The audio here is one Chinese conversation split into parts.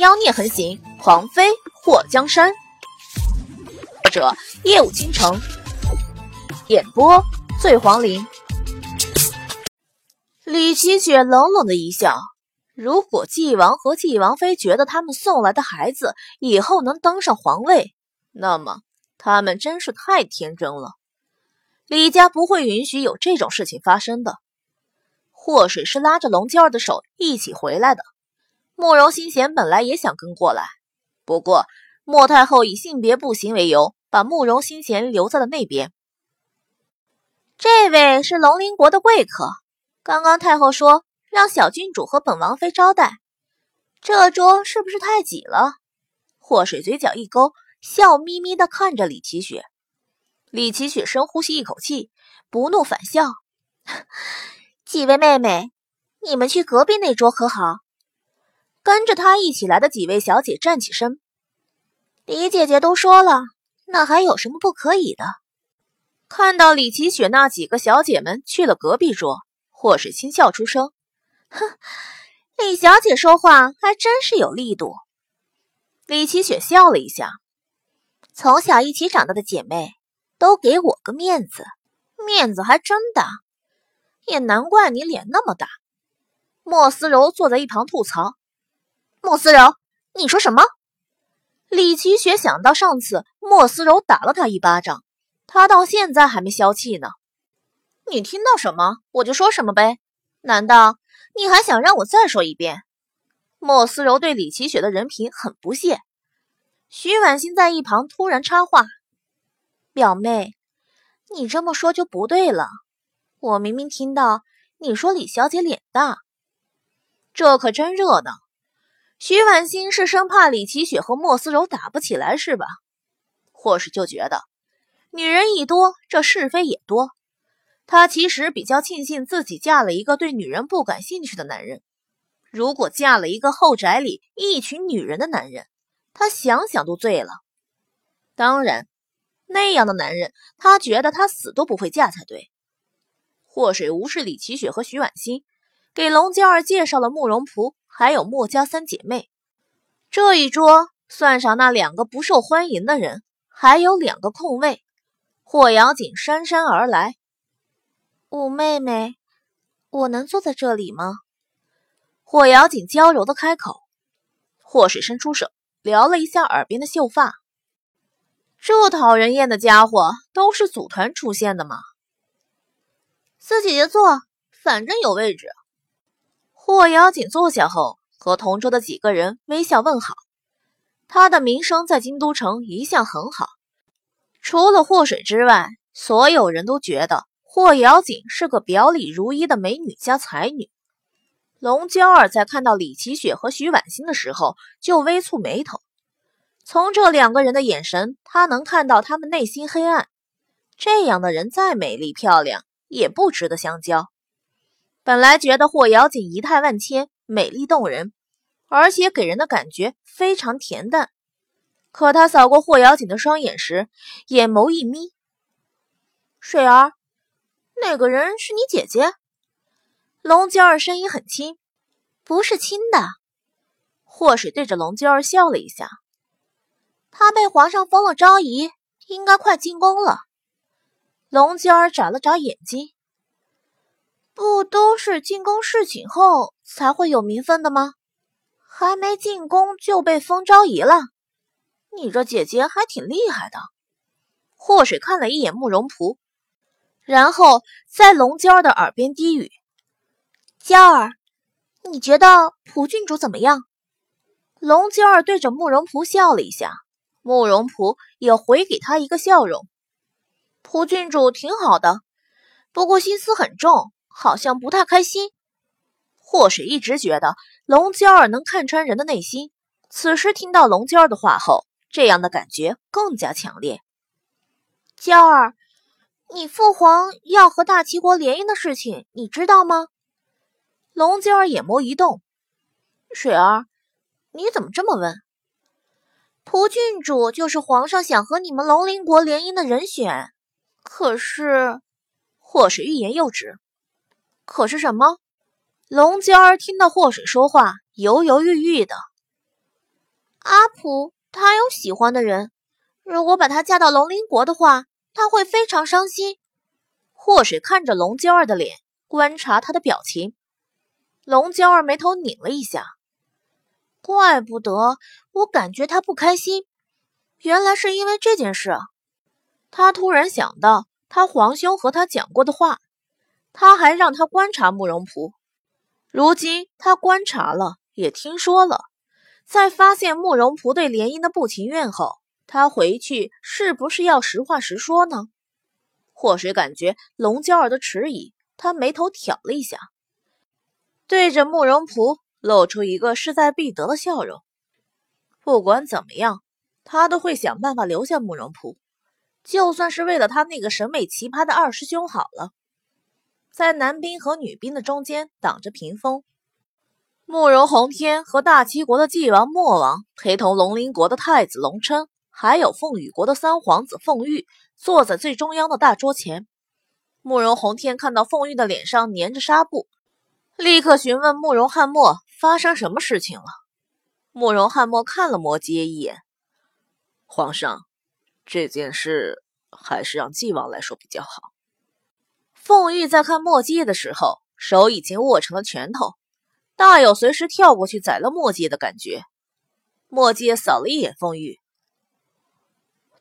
妖孽横行，狂妃祸江山。作者：夜舞倾城，演播：醉黄林。李奇雪冷冷的一笑：“如果纪王和纪王妃觉得他们送来的孩子以后能登上皇位，那么他们真是太天真了。李家不会允许有这种事情发生的。”祸水是拉着龙娇儿的手一起回来的。慕容新贤本来也想跟过来，不过莫太后以性别不行为由，把慕容新贤留在了那边。这位是龙鳞国的贵客，刚刚太后说让小郡主和本王妃招待，这桌是不是太挤了？祸水嘴角一勾，笑眯眯地看着李奇雪。李奇雪深呼吸一口气，不怒反笑：“几位妹妹，你们去隔壁那桌可好？”跟着他一起来的几位小姐站起身，李姐姐都说了，那还有什么不可以的？看到李奇雪那几个小姐们去了隔壁桌，霍水轻笑出声：“哼，李小姐说话还真是有力度。”李奇雪笑了一下：“从小一起长大的姐妹，都给我个面子，面子还真大，也难怪你脸那么大。”莫思柔坐在一旁吐槽。莫思柔，你说什么？李奇雪想到上次莫思柔打了他一巴掌，他到现在还没消气呢。你听到什么，我就说什么呗。难道你还想让我再说一遍？莫思柔对李奇雪的人品很不屑。徐婉欣在一旁突然插话：“表妹，你这么说就不对了。我明明听到你说李小姐脸大，这可真热闹。”徐婉欣是生怕李奇雪和莫思柔打不起来是吧？或是就觉得女人一多，这是非也多。她其实比较庆幸自己嫁了一个对女人不感兴趣的男人。如果嫁了一个后宅里一群女人的男人，她想想都醉了。当然，那样的男人，她觉得她死都不会嫁才对。祸水无视李奇雪和徐婉欣，给龙娇儿介绍了慕容仆。还有墨家三姐妹，这一桌算上那两个不受欢迎的人，还有两个空位。霍瑶锦姗姗而来，五妹妹，我能坐在这里吗？霍瑶锦娇柔的开口。霍水伸出手撩了一下耳边的秀发，这讨人厌的家伙都是组团出现的吗？四姐姐坐，反正有位置。霍瑶锦坐下后，和同桌的几个人微笑问好。他的名声在京都城一向很好，除了霍水之外，所有人都觉得霍瑶锦是个表里如一的美女加才女。龙娇儿在看到李奇雪和徐婉欣的时候，就微蹙眉头。从这两个人的眼神，她能看到他们内心黑暗。这样的人再美丽漂亮，也不值得相交。本来觉得霍瑶锦仪态万千、美丽动人，而且给人的感觉非常恬淡。可他扫过霍瑶锦的双眼时，眼眸一眯：“水儿，那个人是你姐姐？”龙娇儿声音很轻：“不是亲的。”霍水对着龙娇儿笑了一下：“她被皇上封了昭仪，应该快进宫了。”龙娇儿眨了眨眼睛。不都是进宫侍寝后才会有名分的吗？还没进宫就被封昭仪了，你这姐姐还挺厉害的。祸水看了一眼慕容仆，然后在龙娇儿的耳边低语：“娇儿，你觉得蒲郡主怎么样？”龙娇儿对着慕容仆笑了一下，慕容仆也回给他一个笑容：“蒲郡主挺好的，不过心思很重。”好像不太开心。祸水一直觉得龙娇儿能看穿人的内心，此时听到龙娇儿的话后，这样的感觉更加强烈。娇儿，你父皇要和大齐国联姻的事情，你知道吗？龙娇儿眼眸一动，水儿，你怎么这么问？蒲郡主就是皇上想和你们龙鳞国联姻的人选，可是，祸水欲言又止。可是什么？龙娇儿听到祸水说话，犹犹豫豫的。阿普他有喜欢的人，如果把她嫁到龙鳞国的话，他会非常伤心。祸水看着龙娇儿的脸，观察她的表情。龙娇儿眉头拧了一下，怪不得我感觉他不开心，原来是因为这件事。他突然想到他皇兄和他讲过的话，他还让他观察慕容仆。如今他观察了，也听说了，在发现慕容仆对联姻的不情愿后，他回去是不是要实话实说呢？祸水感觉龙娇儿的迟疑，他眉头挑了一下，对着慕容仆露出一个势在必得的笑容。不管怎么样，他都会想办法留下慕容仆，就算是为了他那个审美奇葩的二师兄好了。在男兵和女兵的中间挡着屏风，慕容宏天和大齐国的纪王莫王陪同龙鳞国的太子龙琛，还有凤羽国的三皇子凤玉，坐在最中央的大桌前。慕容宏天看到凤玉的脸上粘着纱布，立刻询问慕容翰墨发生什么事情了。慕容翰墨看了摩羯一眼，皇上，这件事还是让纪王来说比较好。凤玉在看墨迹的时候，手已经握成了拳头，大有随时跳过去宰了墨迹的感觉。墨迹扫了一眼凤玉，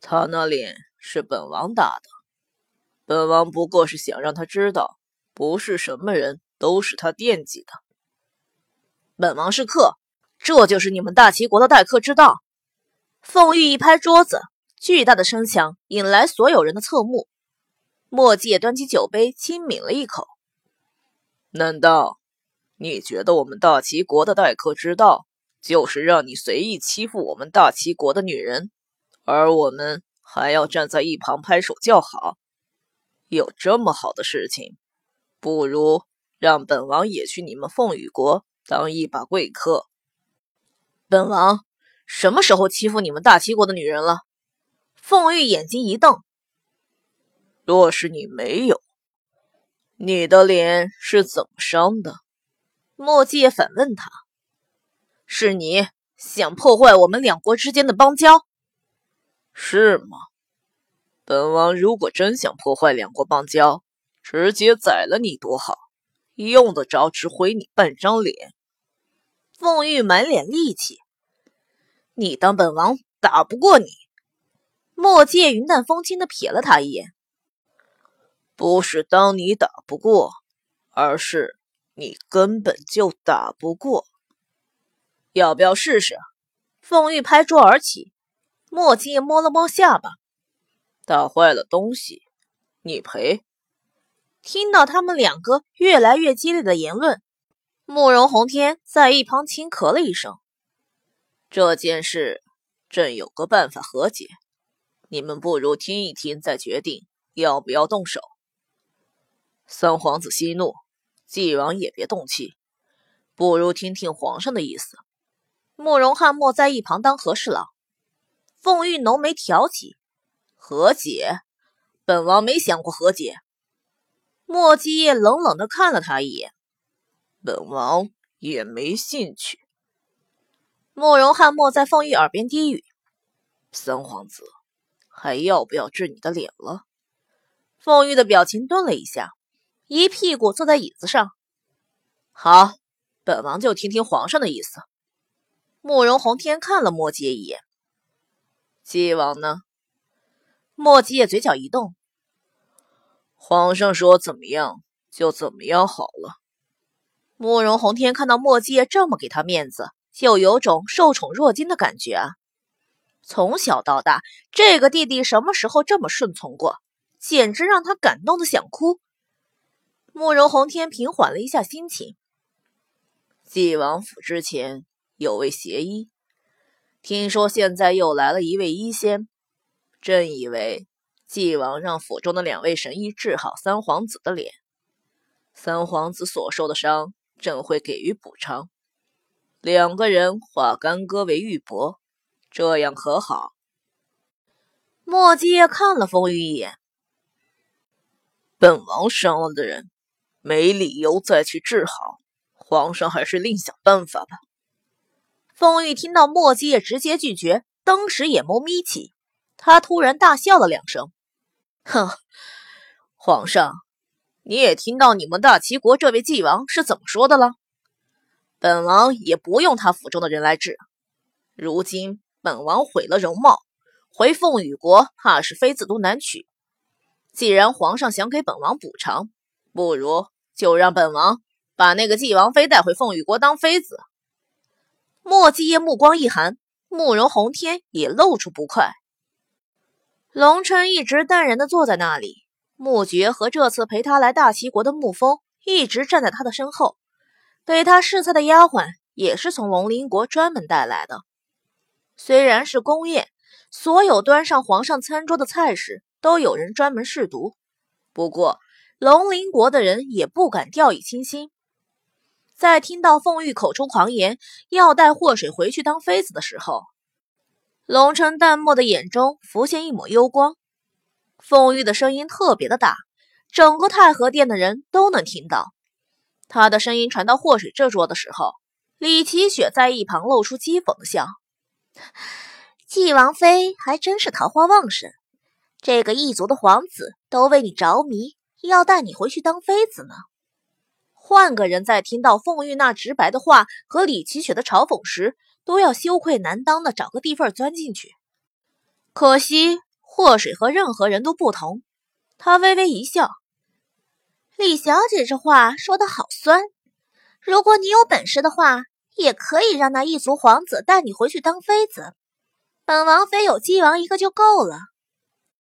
他那脸是本王打的，本王不过是想让他知道，不是什么人都是他惦记的。本王是客，这就是你们大齐国的待客之道。凤玉一拍桌子，巨大的声响引来所有人的侧目。墨迹也端起酒杯，轻抿了一口。难道你觉得我们大齐国的待客之道，就是让你随意欺负我们大齐国的女人，而我们还要站在一旁拍手叫好？有这么好的事情，不如让本王也去你们凤羽国当一把贵客。本王什么时候欺负你们大齐国的女人了？凤玉眼睛一瞪。若是你没有，你的脸是怎么伤的？墨迹反问他：“是你想破坏我们两国之间的邦交，是吗？本王如果真想破坏两国邦交，直接宰了你多好，用得着只毁你半张脸？”凤玉满脸戾气：“你当本王打不过你？”墨迹云淡风轻的瞥了他一眼。不是当你打不过，而是你根本就打不过。要不要试试？凤玉拍桌而起，莫青也摸了摸下巴。打坏了东西，你赔。听到他们两个越来越激烈的言论，慕容宏天在一旁轻咳了一声。这件事，朕有个办法和解，你们不如听一听，再决定要不要动手。三皇子息怒，纪王也别动气，不如听听皇上的意思。慕容翰墨在一旁当和事佬，凤玉浓眉挑起，和解？本王没想过和解。莫基业冷冷的看了他一眼，本王也没兴趣。慕容翰墨在凤玉耳边低语：“三皇子，还要不要治你的脸了？”凤玉的表情顿了一下。一屁股坐在椅子上，好，本王就听听皇上的意思。慕容宏天看了莫杰一眼，纪王呢？莫杰嘴角一动，皇上说怎么样就怎么样好了。慕容宏天看到莫杰这么给他面子，就有种受宠若惊的感觉啊！从小到大，这个弟弟什么时候这么顺从过？简直让他感动的想哭。慕容宏天平缓了一下心情。纪王府之前有位邪医，听说现在又来了一位医仙。朕以为纪王让府中的两位神医治好三皇子的脸，三皇子所受的伤，朕会给予补偿。两个人化干戈为玉帛，这样可好？莫姬看了风雨一眼，本王伤了的人。没理由再去治好，皇上还是另想办法吧。凤玉听到莫姬也直接拒绝，当时眼眸眯起，他突然大笑了两声，哼，皇上，你也听到你们大齐国这位纪王是怎么说的了？本王也不用他府中的人来治。如今本王毁了容貌，回凤羽国怕是妃子都难娶。既然皇上想给本王补偿，不如就让本王把那个纪王妃带回凤羽国当妃子。莫继业目光一寒，慕容宏天也露出不快。龙琛一直淡然的坐在那里，穆觉和这次陪他来大齐国的穆风一直站在他的身后。给他试菜的丫鬟也是从龙鳞国专门带来的。虽然是宫宴，所有端上皇上餐桌的菜式都有人专门试毒，不过龙鳞国的人也不敢掉以轻心。在听到凤玉口出狂言要带祸水回去当妃子的时候，龙城淡漠的眼中浮现一抹幽光。凤玉的声音特别的大，整个太和殿的人都能听到。他的声音传到祸水这桌的时候，李奇雪在一旁露出讥讽的笑：“纪王妃还真是桃花旺盛，这个异族的皇子都为你着迷，要带你回去当妃子呢。”换个人在听到凤玉那直白的话和李奇雪的嘲讽时，都要羞愧难当的找个地缝钻进去。可惜祸水和任何人都不同，他微微一笑。李小姐这话说的好酸，如果你有本事的话，也可以让那异族皇子带你回去当妃子。本王妃有姬王一个就够了。